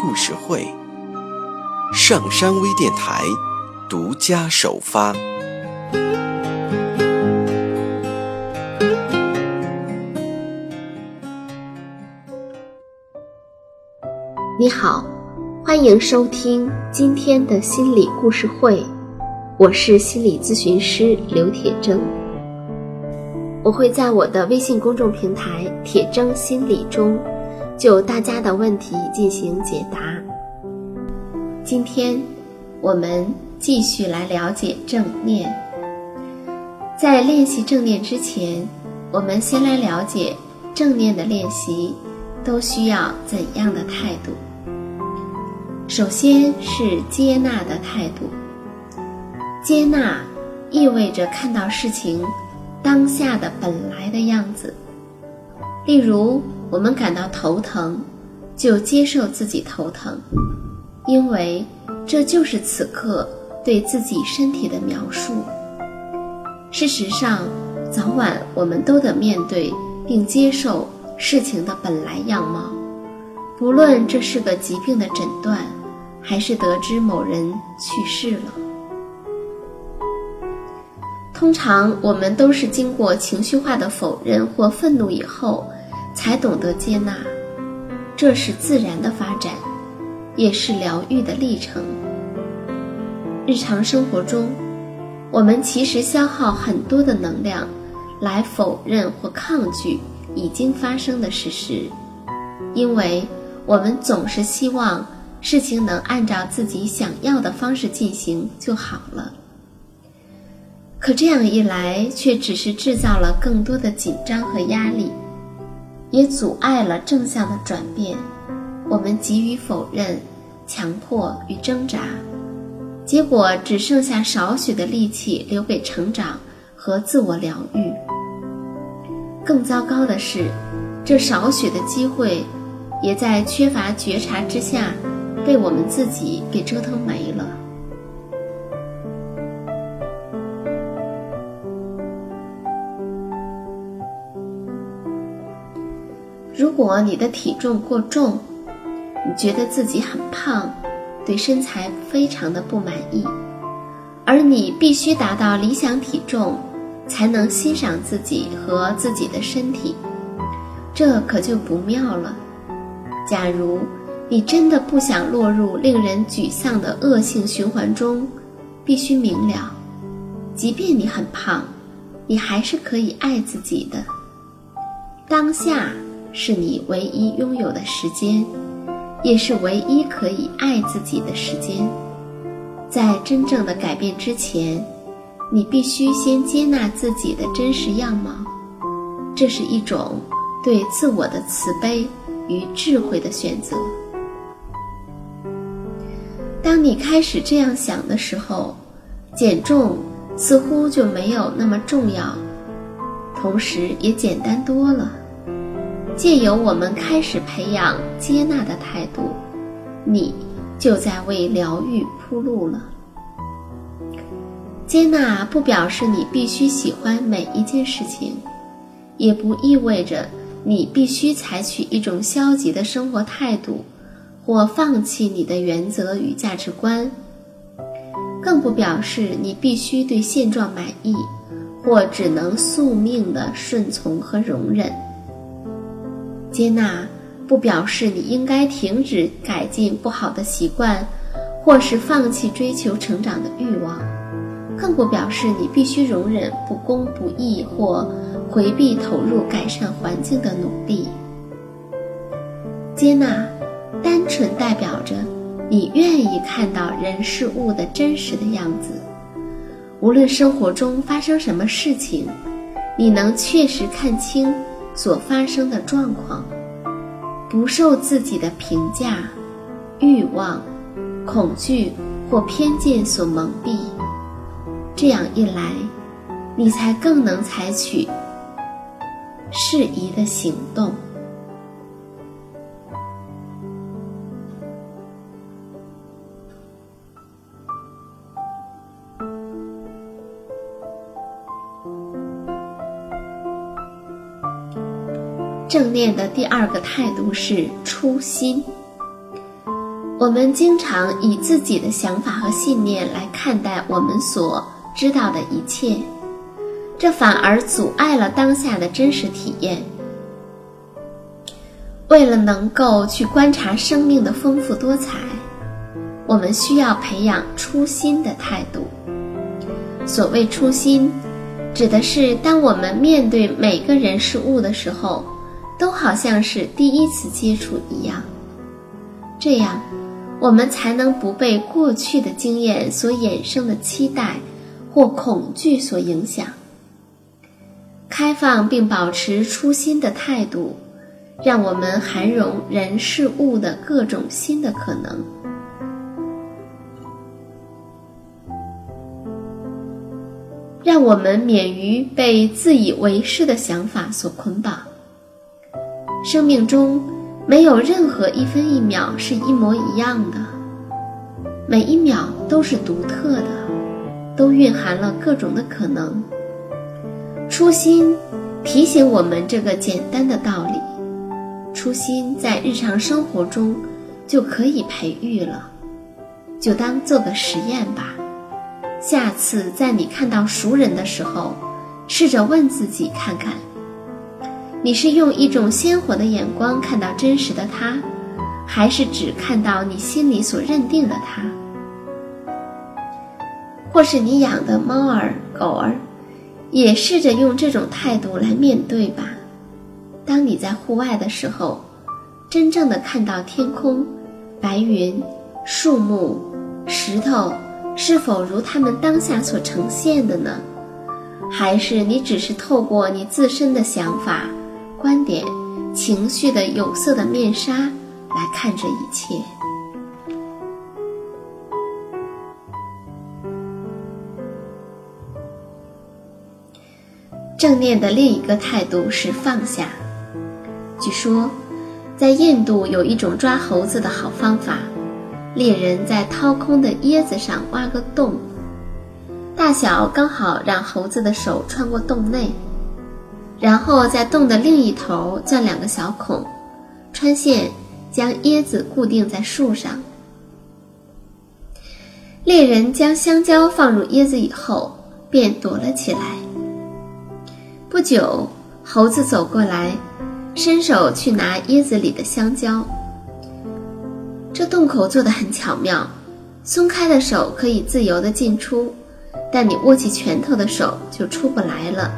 故事会，上山微电台独家首发。你好，欢迎收听今天的心理故事会，我是心理咨询师刘铁铮。我会在我的微信公众平台“铁铮心理”中，就大家的问题进行解答。今天，我们继续来了解正念。在练习正念之前，我们先来了解正念的练习都需要怎样的态度。首先是接纳的态度。接纳意味着看到事情。当下的本来的样子，例如我们感到头疼，就接受自己头疼，因为这就是此刻对自己身体的描述。事实上，早晚我们都得面对并接受事情的本来样貌，不论这是个疾病的诊断，还是得知某人去世了。通常我们都是经过情绪化的否认或愤怒以后，才懂得接纳，这是自然的发展，也是疗愈的历程。日常生活中，我们其实消耗很多的能量，来否认或抗拒已经发生的事实，因为我们总是希望事情能按照自己想要的方式进行就好了。可这样一来，却只是制造了更多的紧张和压力，也阻碍了正向的转变。我们急于否认、强迫与挣扎，结果只剩下少许的力气留给成长和自我疗愈。更糟糕的是，这少许的机会，也在缺乏觉察之下，被我们自己给折腾没了。如果你的体重过重，你觉得自己很胖，对身材非常的不满意，而你必须达到理想体重，才能欣赏自己和自己的身体，这可就不妙了。假如你真的不想落入令人沮丧的恶性循环中，必须明了，即便你很胖，你还是可以爱自己的。当下。是你唯一拥有的时间，也是唯一可以爱自己的时间。在真正的改变之前，你必须先接纳自己的真实样貌。这是一种对自我的慈悲与智慧的选择。当你开始这样想的时候，减重似乎就没有那么重要，同时也简单多了。借由我们开始培养接纳的态度，你就在为疗愈铺路了。接纳不表示你必须喜欢每一件事情，也不意味着你必须采取一种消极的生活态度，或放弃你的原则与价值观，更不表示你必须对现状满意，或只能宿命的顺从和容忍。接纳不表示你应该停止改进不好的习惯，或是放弃追求成长的欲望，更不表示你必须容忍不公不义或回避投入改善环境的努力。接纳，单纯代表着你愿意看到人事物的真实的样子，无论生活中发生什么事情，你能确实看清。所发生的状况，不受自己的评价，欲望、恐惧或偏见所蒙蔽。这样一来，你才更能采取适宜的行动。正念的第二个态度是初心。我们经常以自己的想法和信念来看待我们所知道的一切，这反而阻碍了当下的真实体验。为了能够去观察生命的丰富多彩，我们需要培养初心的态度。所谓初心，指的是当我们面对每个人事物的时候。都好像是第一次接触一样，这样，我们才能不被过去的经验所衍生的期待或恐惧所影响。开放并保持初心的态度，让我们涵容人事物的各种新的可能，让我们免于被自以为是的想法所捆绑。生命中没有任何一分一秒是一模一样的，每一秒都是独特的，都蕴含了各种的可能。初心提醒我们这个简单的道理，初心在日常生活中就可以培育了，就当做个实验吧。下次在你看到熟人的时候，试着问自己看看。你是用一种鲜活的眼光看到真实的他，还是只看到你心里所认定的他？或是你养的猫儿、狗儿，也试着用这种态度来面对吧。当你在户外的时候，真正的看到天空、白云、树木、石头，是否如他们当下所呈现的呢？还是你只是透过你自身的想法？观点、情绪的有色的面纱来看这一切。正念的另一个态度是放下。据说，在印度有一种抓猴子的好方法：猎人在掏空的椰子上挖个洞，大小刚好让猴子的手穿过洞内。然后在洞的另一头钻两个小孔，穿线将椰子固定在树上。猎人将香蕉放入椰子以后，便躲了起来。不久，猴子走过来，伸手去拿椰子里的香蕉。这洞口做得很巧妙，松开的手可以自由地进出，但你握起拳头的手就出不来了。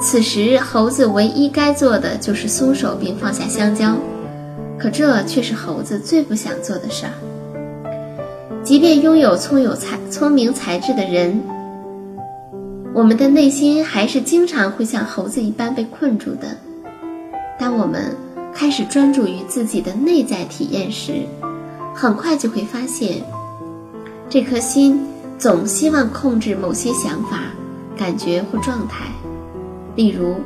此时，猴子唯一该做的就是松手并放下香蕉，可这却是猴子最不想做的事儿。即便拥有聪有才、聪明才智的人，我们的内心还是经常会像猴子一般被困住的。当我们开始专注于自己的内在体验时，很快就会发现，这颗心总希望控制某些想法、感觉或状态。例如，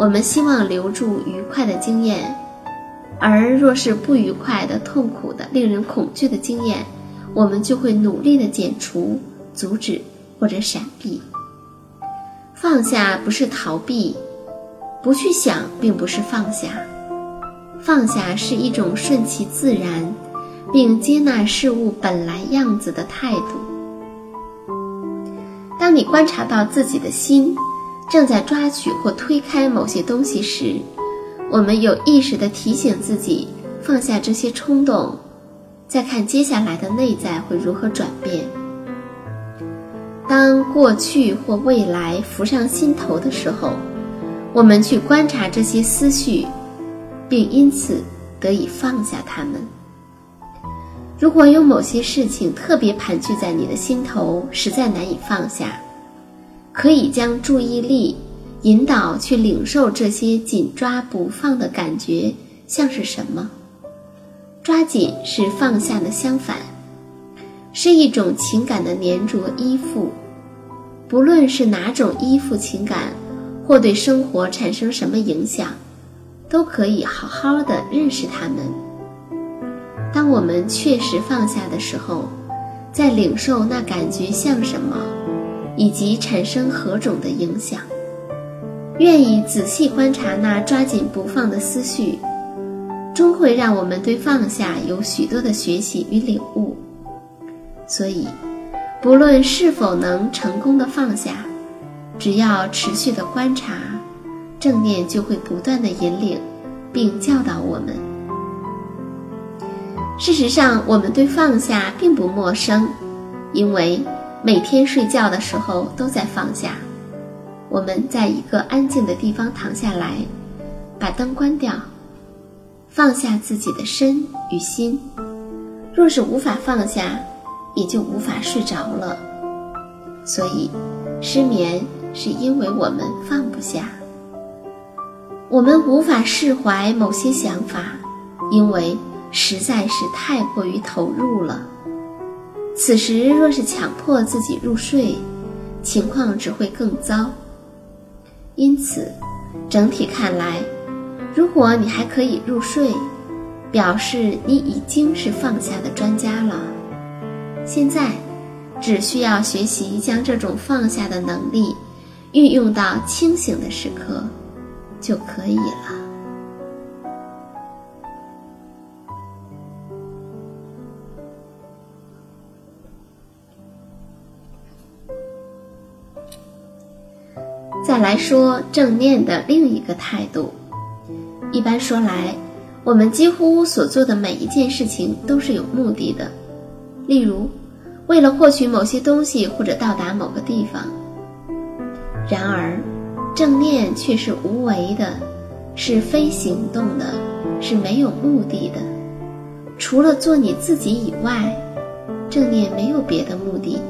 我们希望留住愉快的经验，而若是不愉快的、痛苦的、令人恐惧的经验，我们就会努力的减除、阻止或者闪避。放下不是逃避，不去想并不是放下，放下是一种顺其自然，并接纳事物本来样子的态度。当你观察到自己的心。正在抓取或推开某些东西时，我们有意识地提醒自己放下这些冲动，再看接下来的内在会如何转变。当过去或未来浮上心头的时候，我们去观察这些思绪，并因此得以放下它们。如果有某些事情特别盘踞在你的心头，实在难以放下。可以将注意力引导去领受这些紧抓不放的感觉，像是什么？抓紧是放下的相反，是一种情感的粘着依附。不论是哪种依附情感，或对生活产生什么影响，都可以好好的认识他们。当我们确实放下的时候，在领受那感觉像什么，以及产生何种的影响，愿意仔细观察那抓紧不放的思绪，终会让我们对放下有许多的学习与领悟。所以。不论是否能成功的放下，只要持续的观察，正念就会不断的引领，并教导我们。事实上，我们对放下并不陌生，因为每天睡觉的时候都在放下。我们在一个安静的地方躺下来，把灯关掉，放下自己的身与心。若是无法放下，也就无法睡着了，所以失眠是因为我们放不下。我们无法释怀某些想法，因为实在是太过于投入了。此时若是强迫自己入睡，情况只会更糟。因此，整体看来，如果你还可以入睡，表示你已经是放下的专家了。现在，只需要学习将这种放下的能力运用到清醒的时刻，就可以了。再来说正念的另一个态度。一般说来，我们几乎所做的每一件事情都是有目的的。例如，为了获取某些东西或者到达某个地方。然而，正念却是无为的，是非行动的，是没有目的的。除了做你自己以外，正念没有别的目的。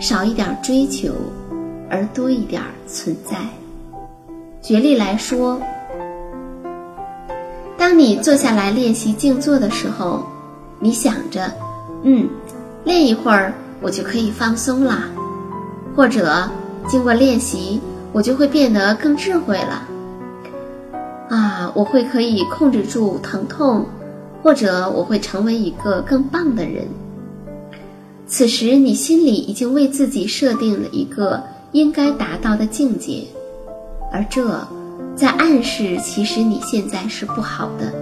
少一点追求，而多一点存在。举例来说，当你坐下来练习静坐的时候，你想着。嗯，练一会儿我就可以放松了，或者经过练习我就会变得更智慧了。啊，我会可以控制住疼痛，或者我会成为一个更棒的人。此时你心里已经为自己设定了一个应该达到的境界，而这在暗示其实你现在是不好的。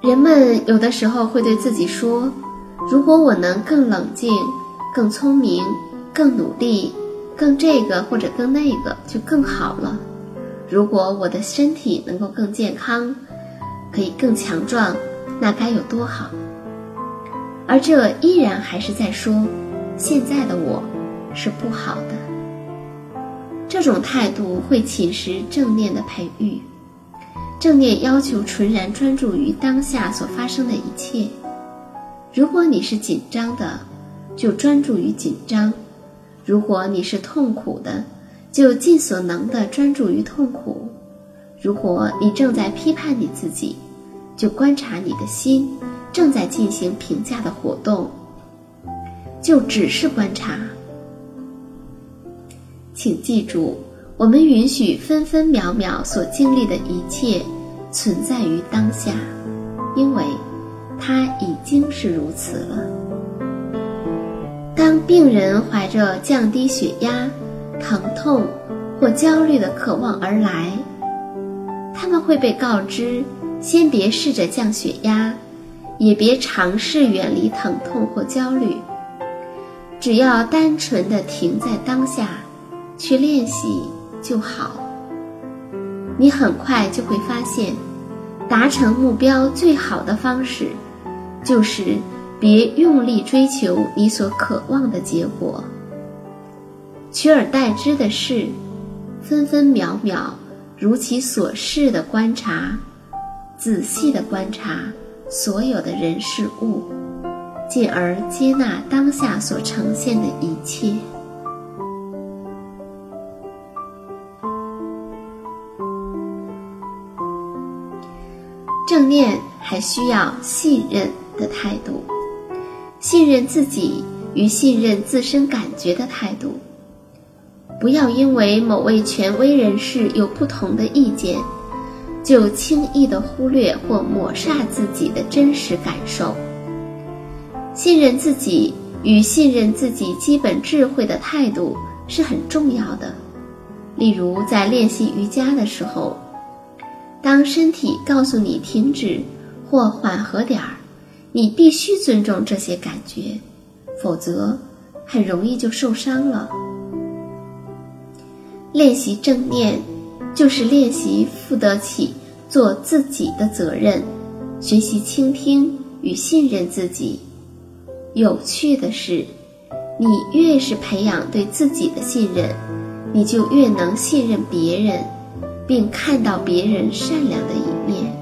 人们有的时候会对自己说：“如果我能更冷静、更聪明、更努力、更这个或者更那个，就更好了。如果我的身体能够更健康，可以更强壮，那该有多好！”而这依然还是在说，现在的我是不好的。这种态度会侵蚀正念的培育。正念要求纯然专注于当下所发生的一切。如果你是紧张的，就专注于紧张；如果你是痛苦的，就尽所能的专注于痛苦；如果你正在批判你自己，就观察你的心正在进行评价的活动，就只是观察。请记住。我们允许分分秒秒所经历的一切存在于当下，因为它已经是如此了。当病人怀着降低血压、疼痛或焦虑的渴望而来，他们会被告知：先别试着降血压，也别尝试远离疼痛或焦虑，只要单纯的停在当下，去练习。就好，你很快就会发现，达成目标最好的方式，就是别用力追求你所渴望的结果，取而代之的是，分分秒秒如其所示的观察，仔细的观察所有的人事物，进而接纳当下所呈现的一切。正念还需要信任的态度，信任自己与信任自身感觉的态度。不要因为某位权威人士有不同的意见，就轻易的忽略或抹煞自己的真实感受。信任自己与信任自己基本智慧的态度是很重要的。例如，在练习瑜伽的时候，当身体告诉你停止或缓和点儿，你必须尊重这些感觉，否则很容易就受伤了。练习正念，就是练习负得起做自己的责任，学习倾听与信任自己。有趣的是，你越是培养对自己的信任，你就越能信任别人，并看到别人善良的一面。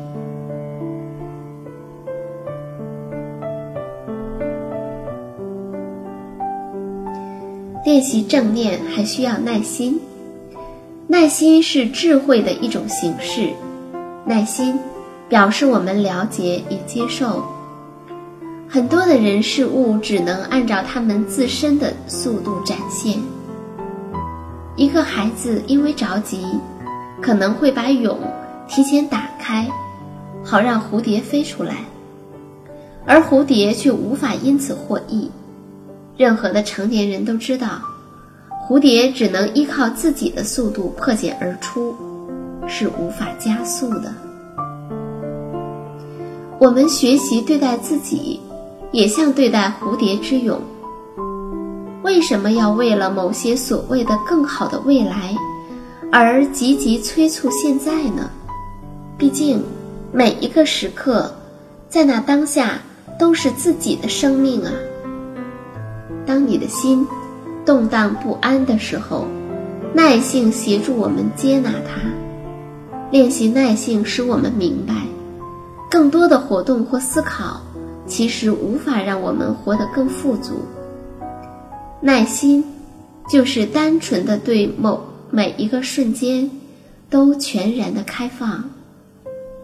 练习正念还需要耐心。耐心是智慧的一种形式，耐心表示我们了解与接受。很多的人事物只能按照他们自身的速度展现。一个孩子因为着急，可能会把蛹提前打开，好让蝴蝶飞出来，而蝴蝶却无法因此获益。任何的成年人都知道。蝴蝶只能依靠自己的速度破茧而出，是无法加速的。我们学习对待自己，也像对待蝴蝶之蛹。为什么要为了某些所谓的更好的未来，而积极催促现在呢？毕竟，每一个时刻，在那当下都是自己的生命啊。当你的心。动荡不安的时候，耐性协助我们接纳它。练习耐性，使我们明白，更多的活动或思考，其实无法让我们活得更富足。耐心，就是单纯的对某每一个瞬间，都全然的开放，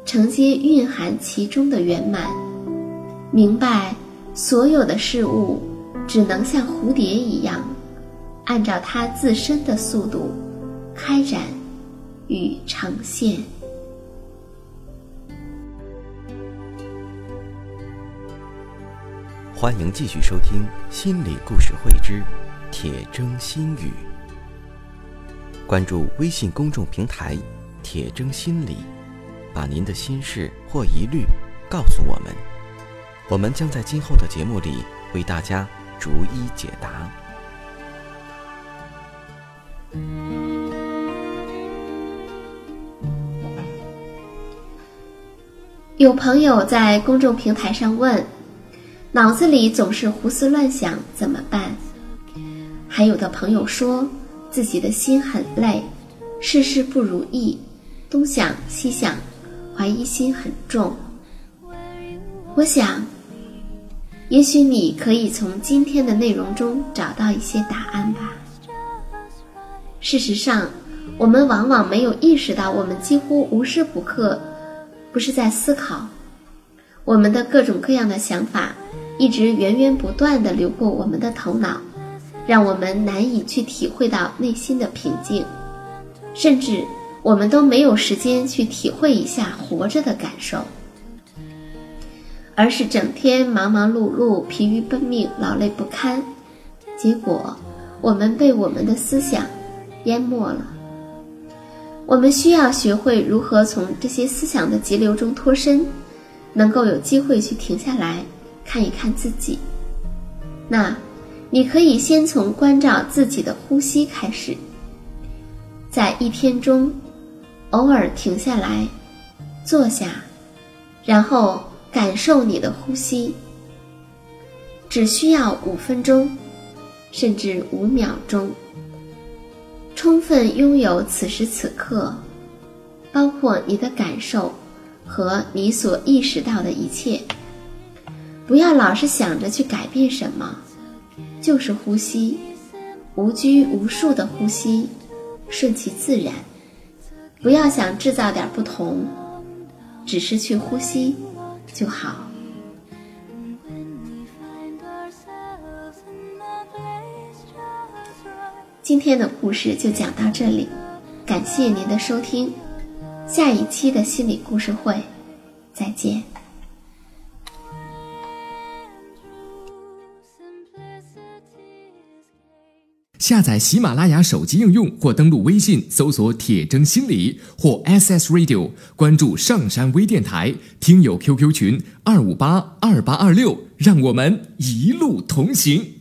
承接蕴含其中的圆满，明白所有的事物只能像蝴蝶一样。按照它自身的速度开展与呈现。欢迎继续收听《心理故事会之铁铮心语》。关注微信公众平台“铁铮心理”，把您的心事或疑虑告诉我们，我们将在今后的节目里为大家逐一解答。有朋友在公众平台上问：“脑子里总是胡思乱想，怎么办？”还有的朋友说自己的心很累，事事不如意，东想西想，怀疑心很重。我想，也许你可以从今天的内容中找到一些答案吧。事实上，我们往往没有意识到，我们几乎无时不刻不是在思考。我们的各种各样的想法一直源源不断地流过我们的头脑，让我们难以去体会到内心的平静，甚至我们都没有时间去体会一下活着的感受，而是整天忙忙碌碌、疲于奔命、劳累不堪，结果我们被我们的思想。淹没了。我们需要学会如何从这些思想的急流中脱身，能够有机会去停下来看一看自己。那，你可以先从关照自己的呼吸开始，在一天中，偶尔停下来，坐下，然后感受你的呼吸。只需要五分钟，甚至五秒钟。充分拥有此时此刻，包括你的感受和你所意识到的一切。不要老是想着去改变什么，就是呼吸，无拘无束的呼吸，顺其自然。不要想制造点不同，只是去呼吸就好。今天的故事就讲到这里，感谢您的收听，下一期的心理故事会，再见。下载喜马拉雅手机应用或登录微信搜索“铁铮心理”或 SS Radio，关注上山微电台，听友 QQ 群二五八二八二六，让我们一路同行。